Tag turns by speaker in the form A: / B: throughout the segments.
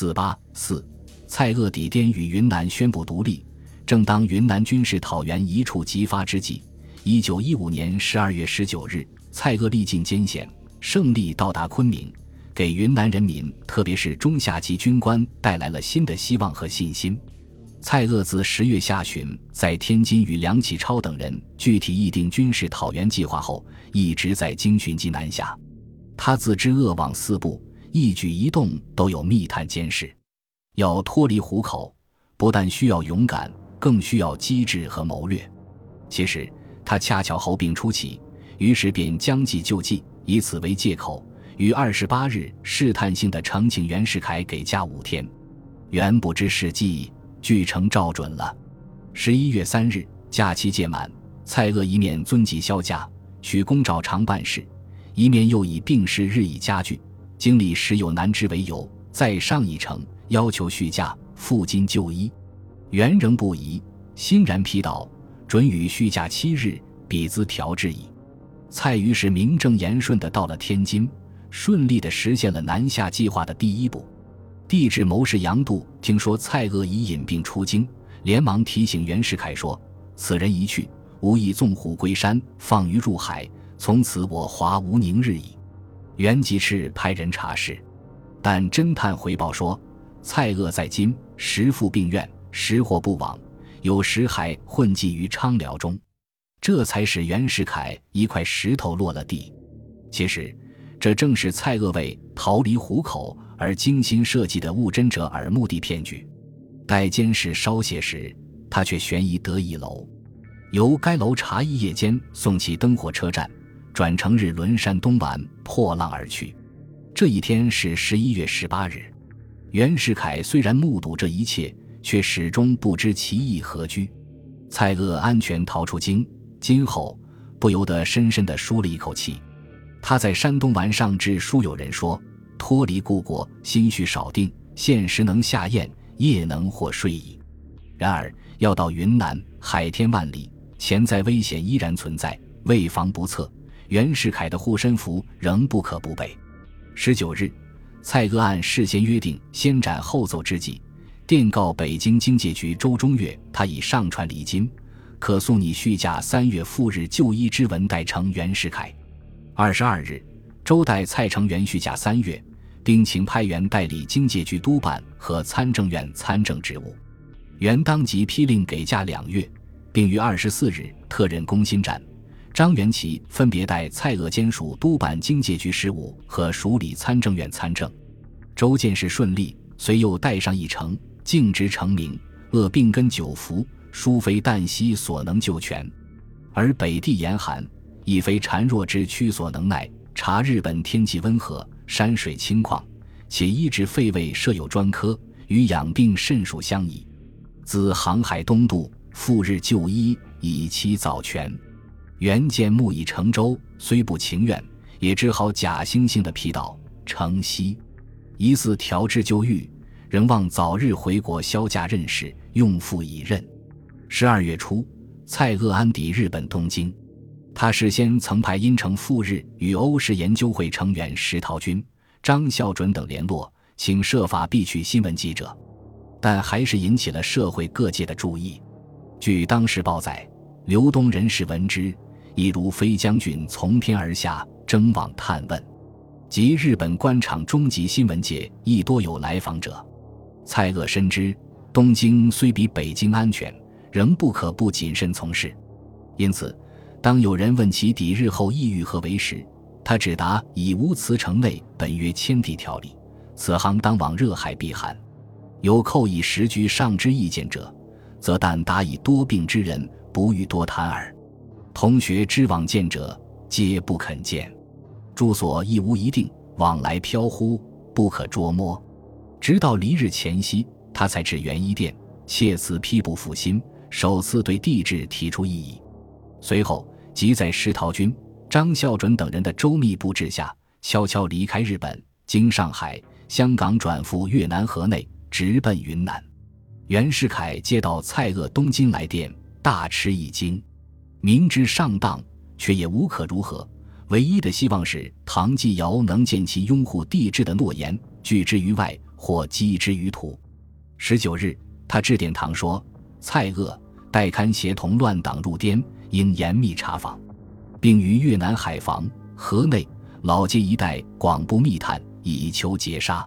A: 四八四，蔡锷抵滇与云南宣布独立。正当云南军事讨袁一触即发之际，一九一五年十二月十九日，蔡锷历尽艰险，胜利到达昆明，给云南人民，特别是中下级军官带来了新的希望和信心。蔡锷自十月下旬在天津与梁启超等人具体议定军事讨袁计划后，一直在京巡及南下。他自知恶往四部，一举一动都有密探监视。要脱离虎口，不但需要勇敢，更需要机智和谋略。其实他恰巧侯病初起，于是便将计就计，以此为借口，于二十八日试探性的呈请袁世凯给假五天。袁不知是计。据成照准了。十一月三日，假期届满，蔡锷一面遵纪销假，取公照常办事，一面又以病势日益加剧，经历时有难之为由，再上一程，要求续假，赴京就医。袁仍不疑，欣然批道：“准予续假七日，彼兹调治矣。”蔡于是名正言顺地到了天津，顺利地实现了南下计划的第一步。帝制谋士杨度听说蔡锷已引病出京，连忙提醒袁世凯说：“此人一去，无意纵虎归山，放鱼入海，从此我华无宁日矣。”袁吉赤派人查事，但侦探回报说，蔡锷在京时赴病院，时或不往，有时还混迹于昌辽中，这才使袁世凯一块石头落了地。其实，这正是蔡锷为逃离虎口。而精心设计的误真者耳目的骗局，待监视稍歇时，他却悬疑得一楼，由该楼查一夜间送其登火车站，转乘日轮山东丸破浪而去。这一天是十一月十八日。袁世凯虽然目睹这一切，却始终不知其意何居。蔡锷安全逃出京，今后不由得深深地舒了一口气。他在山东丸上致书友人说。脱离故国，心绪少定，现时能下咽，夜能获睡矣。然而要到云南，海天万里，潜在危险依然存在，为防不测，袁世凯的护身符仍不可不备。十九日，蔡锷按事先约定，先斩后奏之际，电告北京经界局周中岳，他已上船离京，可送你续假三月赴日就医之文代呈袁世凯。二十二日，周代蔡成元续假三月。并请派员代理经界局督办和参政院参政职务，原当即批令给假两月，并于二十四日特任工薪展、张元奇分别代蔡锷兼署督办经济局事务和署理参政院参政。周见事顺利，遂又带上一程，径直成名。鄂病根久服，殊非旦夕所能救全，而北地严寒，亦非孱弱之躯所能耐。察日本天气温和。山水清旷，且医治肺胃设有专科，与养病甚属相宜。自航海东渡，赴日就医，以期早全。袁见木已成舟，虽不情愿，也只好假惺惺的批道：“承西，疑似调治就狱，仍望早日回国销假任事，用父已任。”十二月初，蔡锷安抵日本东京。他事先曾派因城赴日与欧式研究会成员石陶君、张孝准等联络，请设法避去新闻记者，但还是引起了社会各界的注意。据当时报载，刘东人士闻之，亦如飞将军从天而下，争往探问。及日本官场中级新闻界亦多有来访者。蔡锷深知东京虽比北京安全，仍不可不谨慎从事，因此。当有人问其抵日后意欲何为时，他只答：“已无辞城内本约迁地条例，此行当往热海避寒。有寇以时居上之意见者，则但答以多病之人，不欲多谈耳。同学知往见者，皆不肯见。住所亦无一定，往来飘忽，不可捉摸。直到离日前夕，他才至元一殿，切辞批不复心，首次对帝制提出异议。随后。即在石陶君、张孝准等人的周密布置下，悄悄离开日本，经上海、香港转赴越南河内，直奔云南。袁世凯接到蔡锷东京来电，大吃一惊，明知上当，却也无可如何。唯一的希望是唐继尧能见其拥护帝制的诺言，拒之于外，或击之于土。十九日，他致电唐说：“蔡锷、代堪协同乱党入滇，应严密查访，并于越南海防、河内、老街一带广布密探，以求截杀。”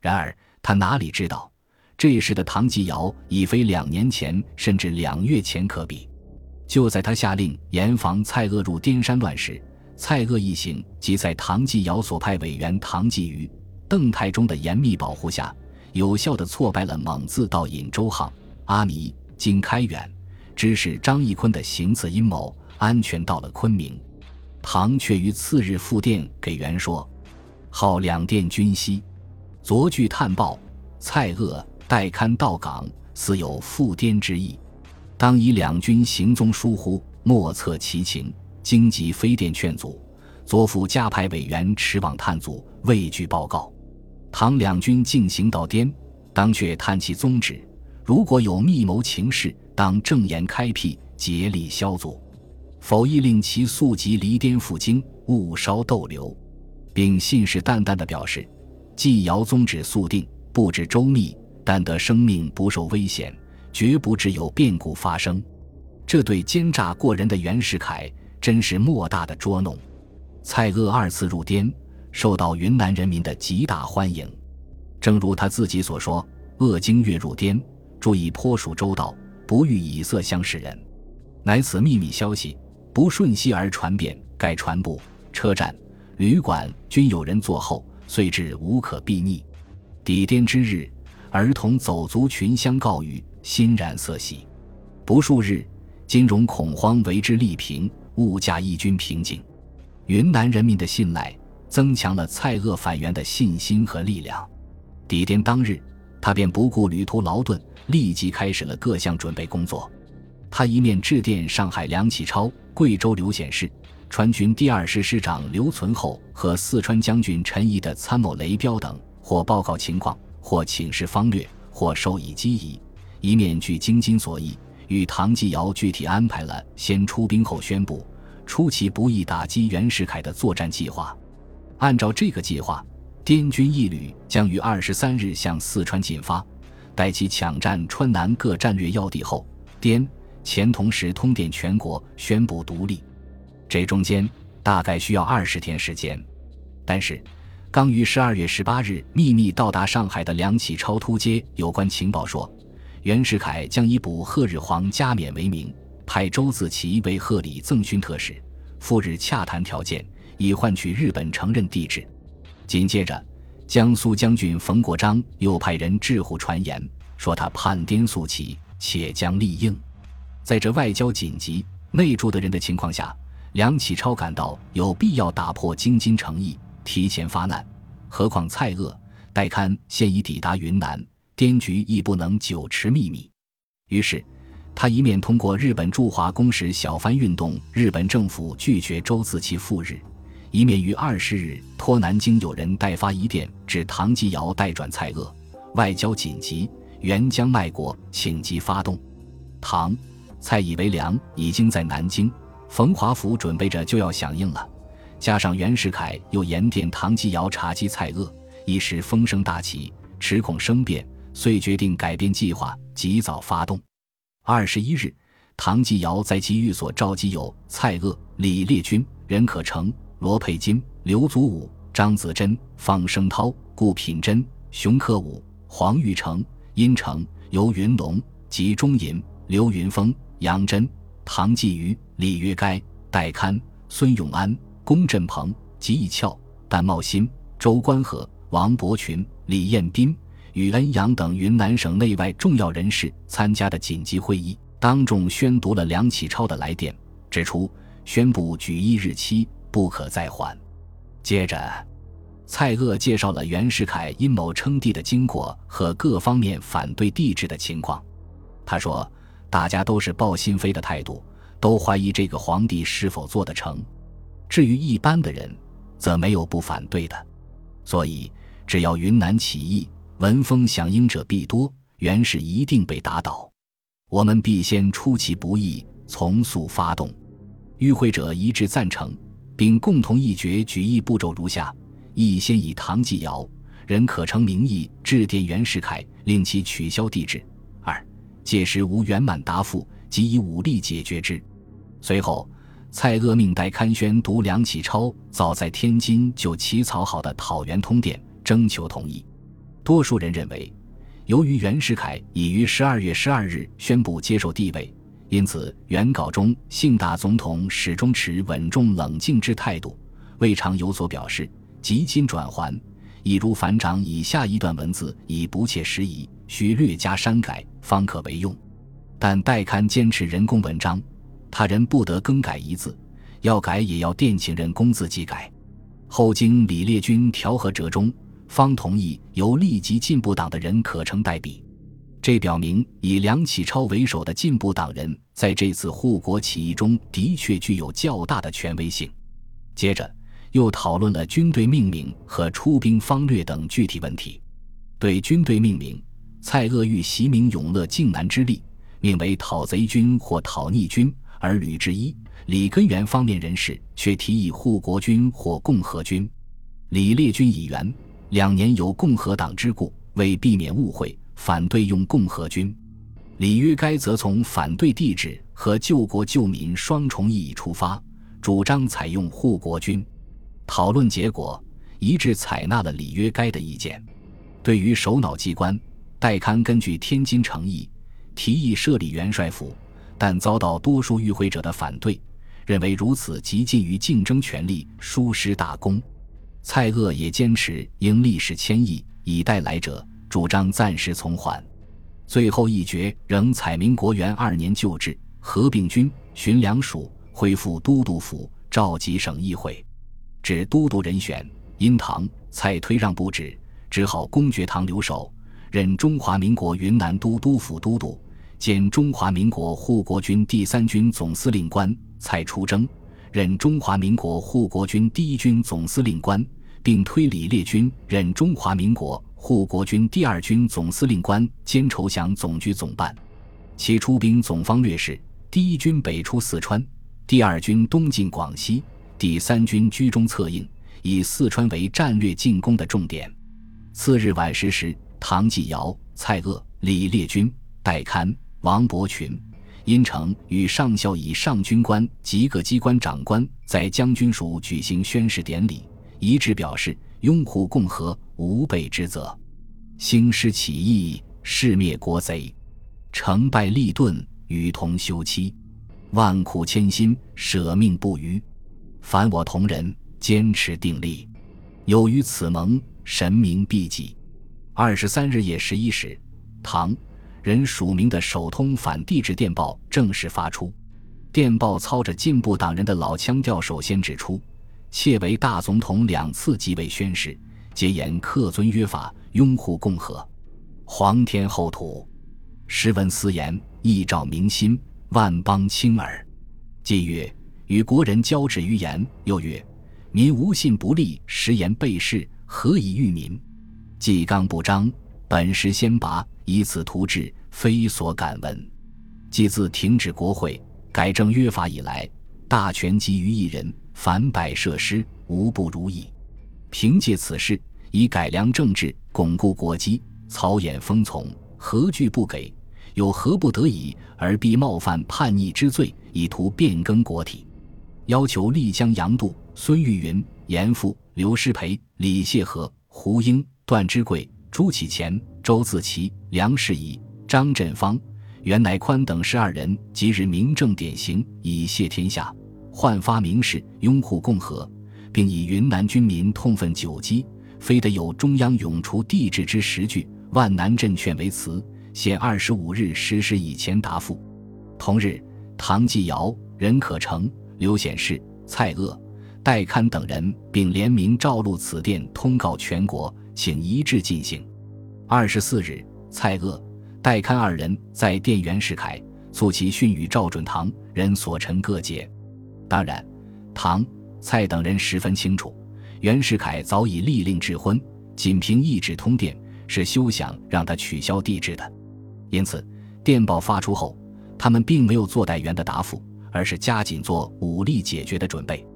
A: 然而，他哪里知道，这时的唐继尧已非两年前甚至两月前可比。就在他下令严防蔡锷入滇山乱时，蔡锷一行即在唐继尧所派委员唐继瑜。邓太中的严密保护下，有效地挫败了蒙自到尹周行、阿弥、经开远，指使张义坤的行刺阴谋，安全到了昆明。唐却于次日复电给袁说：“号两电军息，昨据探报，蔡锷、代堪到港，似有复滇之意，当以两军行踪疏忽，莫测其情。经急飞电劝阻，左府加派委员驰往探阻，未具报告。”唐两军进行到滇，当却探其宗旨。如果有密谋情事，当正言开辟，竭力消阻；否，亦令其速即离滇赴京，勿稍逗留。并信誓旦旦地表示：既尧宗旨速定，布置周密，但得生命不受危险，绝不致有变故发生。这对奸诈过人的袁世凯，真是莫大的捉弄。蔡锷二次入滇。受到云南人民的极大欢迎，正如他自己所说：“鄂经月入滇，注意颇属周到，不欲以色相示人。”乃此秘密消息不瞬息而传遍，盖船部、车站、旅馆均有人坐候，遂至无可避匿。抵滇之日，儿童走卒群相告语，欣然色喜。不数日，金融恐慌为之利平，物价亦均平静。云南人民的信赖。增强了蔡锷反袁的信心和力量。抵滇当日，他便不顾旅途劳顿，立即开始了各项准备工作。他一面致电上海梁启超、贵州刘显世、川军第二师师长刘存厚和四川将军陈毅的参谋雷彪等，或报告情况，或请示方略，或授以机宜；一面据京津所议，与唐继尧具体安排了先出兵后宣布，出其不意打击袁世凯的作战计划。按照这个计划，滇军一旅将于二十三日向四川进发，待其抢占川南各战略要地后，滇黔同时通电全国，宣布独立。这中间大概需要二十天时间。但是，刚于十二月十八日秘密到达上海的梁启超突接有关情报说，袁世凯将以补贺日皇加冕为名，派周自齐为贺礼赠勋特使，赴日洽谈条件。以换取日本承认帝制。紧接着，江苏将军冯国璋又派人致户传言，说他叛滇速起，且将立应。在这外交紧急、内助的人的情况下，梁启超感到有必要打破京津诚意，提前发难。何况蔡锷、戴堪现已抵达云南，滇局亦不能久持秘密。于是，他一面通过日本驻华公使小帆运动日本政府拒绝周自齐赴日。一面于二十日托南京有人代发一电至唐继尧代转蔡锷，外交紧急，援疆卖国，请即发动。唐、蔡以为良已经在南京，冯华甫准备着就要响应了。加上袁世凯又严电唐继尧查缉蔡锷，一时风声大起，持恐生变，遂决定改变计划，及早发动。二十一日，唐继尧在其寓所召集有蔡锷、李烈钧、任可成。罗佩金、刘祖武、张子珍、方声涛、顾品珍、熊克武、黄玉成、殷成、游云龙、吉中隐、刘云峰、杨真、唐继瑜、李约该、戴堪、孙永安、龚振鹏、吉义翘、戴茂新、周观和、王伯群、李彦斌与恩阳等云南省内外重要人士参加的紧急会议，当众宣读了梁启超的来电，指出宣布举义日期。不可再缓。接着，蔡锷介绍了袁世凯阴谋称帝的经过和各方面反对帝制的情况。他说：“大家都是抱心扉的态度，都怀疑这个皇帝是否做得成。至于一般的人，则没有不反对的。所以，只要云南起义，闻风响应者必多，袁氏一定被打倒。我们必先出其不意，从速发动。”与会者一致赞成。并共同议决举义步骤如下：一先以唐继尧，任可成名义致电袁世凯，令其取消帝制。二，届时无圆满答复，即以武力解决之。随后，蔡锷命代刊宣读梁启超早在天津就起草好的讨袁通电，征求同意。多数人认为，由于袁世凯已于十二月十二日宣布接受帝位，因此原稿中信大总统始终持稳重冷静之态度，未尝有所表示。即今转还，已如反掌以下一段文字已不切实宜，需略加删改，方可为用。但代刊坚持人工文章，他人不得更改一字，要改也要电请人工自己改。后经李烈钧调和折中。方同意由立即进步党的人可成代笔，这表明以梁启超为首的进步党人在这次护国起义中的确具有较大的权威性。接着又讨论了军队命名和出兵方略等具体问题。对军队命名，蔡锷欲袭明永乐靖难之力，命为讨贼军或讨逆军；而吕志一、李根源方面人士却提议护国军或共和军。李烈钧以援。两年由共和党之故，为避免误会，反对用共和军。李约该则从反对帝制和救国救民双重意义出发，主张采用护国军。讨论结果一致采纳了李约该的意见。对于首脑机关，戴刊根据天津诚意提议设立元帅府，但遭到多数与会者的反对，认为如此极近于竞争权力，疏失大功。蔡锷也坚持应历史迁移，以待来者，主张暂时从缓。最后一决仍采民国元二年旧制，合并军巡粮署，恢复都督府，召集省议会。指都督人选，因唐蔡推让不止，只好公爵堂留守，任中华民国云南都督府都督，兼中华民国护国军第三军总司令官。蔡出征，任中华民国护国军第一军总司令官。并推李烈钧任中华民国护国军第二军总司令官兼筹饷总局总办。其出兵总方略是：第一军北出四川，第二军东进广西，第三军居中策应，以四川为战略进攻的重点。次日晚十时，唐继尧、蔡锷、李烈钧、戴堪、王伯群、殷城与上校以上军官及各机关长官在将军署举行宣誓典礼。一致表示拥护共和，无备之责。兴师起义，誓灭国贼；成败立顿，与同休戚。万苦千辛，舍命不渝。凡我同仁，坚持定力。有于此盟，神明必济。二十三日夜十一时，唐人署名的首通反帝制电报正式发出。电报操着进步党人的老腔调，首先指出。窃为大总统两次即位宣誓，皆言恪遵约法，拥护共和，皇天厚土。时文私言，一照民心，万邦倾耳。既曰：与国人交止于言，又曰：民无信不立，实言背誓，何以御民？既刚不彰，本实先拔，以此图治，非所敢闻。既自停止国会，改正约法以来，大权集于一人。反百设施，无不如意。凭借此事，以改良政治，巩固国基，曹衍风从，何惧不给？有何不得已而必冒犯叛逆之罪，以图变更国体？要求丽江杨度、孙玉云、严复、刘师培、李谢和、胡英、段之贵、朱启潜、周自齐、梁士仪、张振芳、袁乃宽等十二人，即日明正典刑，以谢天下。焕发名士，拥护共和，并以云南军民痛愤久积，非得有中央永除帝制之实据，万难镇劝为辞，限二十五日实施以前答复。同日，唐继尧、任可成、刘显世、蔡锷、戴堪等人并联名诏录此电，通告全国，请一致进行。二十四日，蔡锷、戴堪二人在电袁世凯，促其训与赵准堂人所陈各节。当然，唐、蔡等人十分清楚，袁世凯早已立令智婚，仅凭一纸通电是休想让他取消帝制的。因此，电报发出后，他们并没有做待袁的答复，而是加紧做武力解决的准备。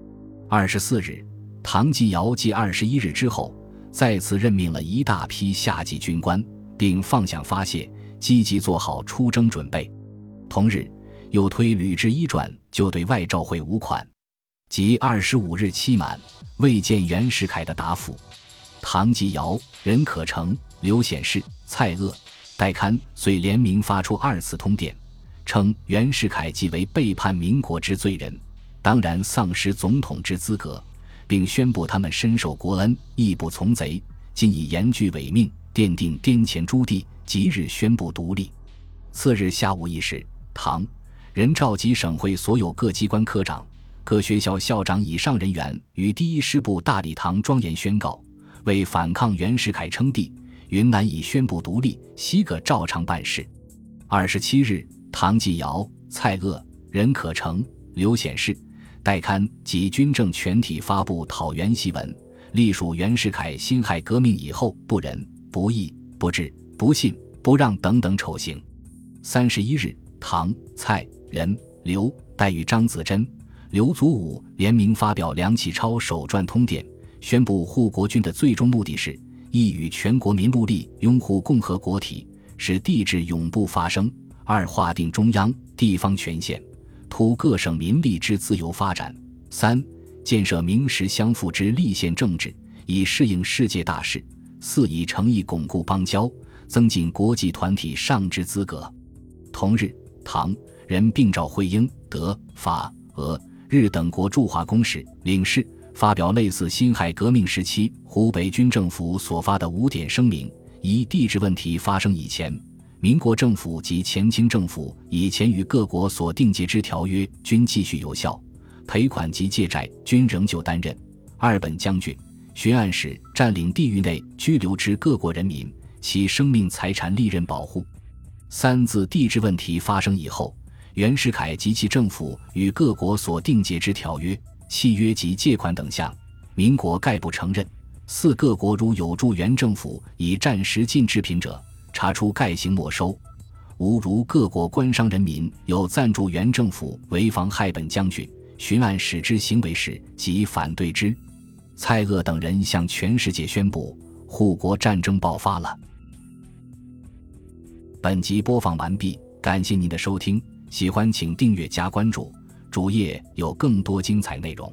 A: 二十四日，唐继尧继二十一日之后，再次任命了一大批下级军官，并放饷发泄，积极做好出征准备。同日，又推吕雉一转，就对外召会五款。即二十五日期满，未见袁世凯的答复。唐继尧、任可成、刘显世、蔡锷、戴堪遂联名发出二次通电，称袁世凯即为背叛民国之罪人，当然丧失总统之资格，并宣布他们深受国恩，义不从贼，今以严据违命，奠定滇黔诸地即日宣布独立。次日下午一时，唐人召集省会所有各机关科长、各学校校长以上人员于第一师部大礼堂庄严宣告。为反抗袁世凯称帝，云南已宣布独立，西各照常办事。二十七日，唐继尧、蔡锷、任可成、刘显世、代刊及军政全体发布讨袁檄文，隶属袁世凯辛亥革命以后不仁、不义、不智、不信、不让等等丑行。三十一日，唐、蔡、任、刘、戴与张子珍、刘祖武联名发表梁启超手传通电。宣布护国军的最终目的是：一与全国民戮力拥护共和国体，使帝制永不发生；二划定中央、地方权限，图各省民力之自由发展；三建设名实相符之立宪政治，以适应世界大势；四以诚意巩固邦交，增进国际团体上之资格。同日，唐人并召会英、德、法、俄、日等国驻华公使、领事。发表类似辛亥革命时期湖北军政府所发的五点声明：一、地质问题发生以前，民国政府及前清政府以前与各国所订结之条约均继续有效，赔款及借债均仍旧担任；二、本将军、巡按使占领地域内居留之各国人民，其生命财产利刃保护；三、自地质问题发生以后，袁世凯及其政府与各国所订结之条约。契约及借款等项，民国概不承认。四各国如有助原政府以战时进制品者，查出概行没收。吾如各国官商人民有赞助原政府为妨害本将军、巡按使之行为时，即反对之。蔡锷等人向全世界宣布，护国战争爆发了。本集播放完毕，感谢您的收听，喜欢请订阅加关注。主页有更多精彩内容。